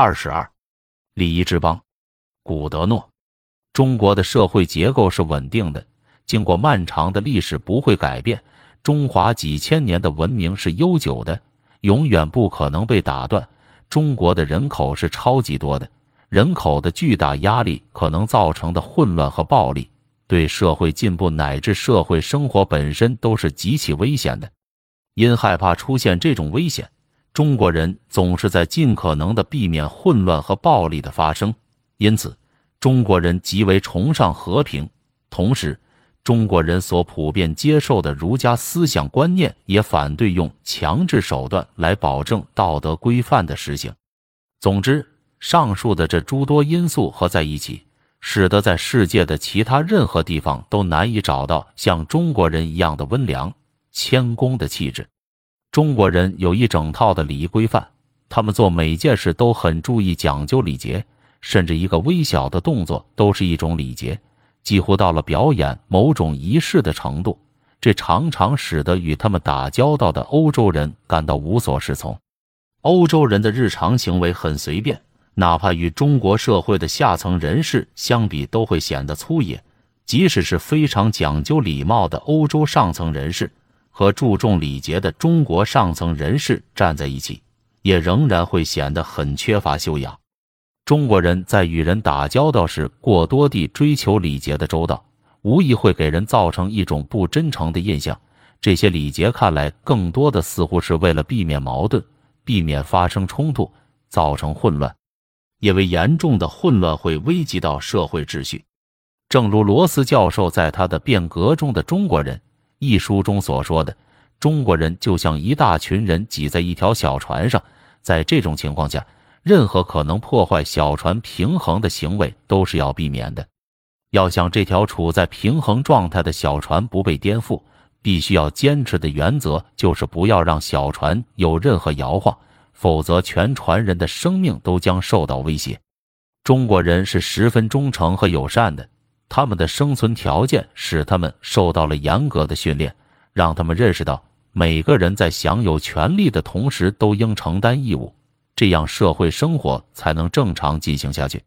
二十二，礼仪之邦，古德诺。中国的社会结构是稳定的，经过漫长的历史不会改变。中华几千年的文明是悠久的，永远不可能被打断。中国的人口是超级多的，人口的巨大压力可能造成的混乱和暴力，对社会进步乃至社会生活本身都是极其危险的。因害怕出现这种危险。中国人总是在尽可能的避免混乱和暴力的发生，因此，中国人极为崇尚和平。同时，中国人所普遍接受的儒家思想观念也反对用强制手段来保证道德规范的实行。总之，上述的这诸多因素合在一起，使得在世界的其他任何地方都难以找到像中国人一样的温良谦恭的气质。中国人有一整套的礼仪规范，他们做每件事都很注意讲究礼节，甚至一个微小的动作都是一种礼节，几乎到了表演某种仪式的程度。这常常使得与他们打交道的欧洲人感到无所适从。欧洲人的日常行为很随便，哪怕与中国社会的下层人士相比，都会显得粗野。即使是非常讲究礼貌的欧洲上层人士。和注重礼节的中国上层人士站在一起，也仍然会显得很缺乏修养。中国人在与人打交道时过多地追求礼节的周到，无疑会给人造成一种不真诚的印象。这些礼节看来更多的似乎是为了避免矛盾，避免发生冲突，造成混乱，因为严重的混乱会危及到社会秩序。正如罗斯教授在他的《变革中的中国人》。一书中所说的，中国人就像一大群人挤在一条小船上，在这种情况下，任何可能破坏小船平衡的行为都是要避免的。要想这条处在平衡状态的小船不被颠覆，必须要坚持的原则就是不要让小船有任何摇晃，否则全船人的生命都将受到威胁。中国人是十分忠诚和友善的。他们的生存条件使他们受到了严格的训练，让他们认识到每个人在享有权利的同时都应承担义务，这样社会生活才能正常进行下去。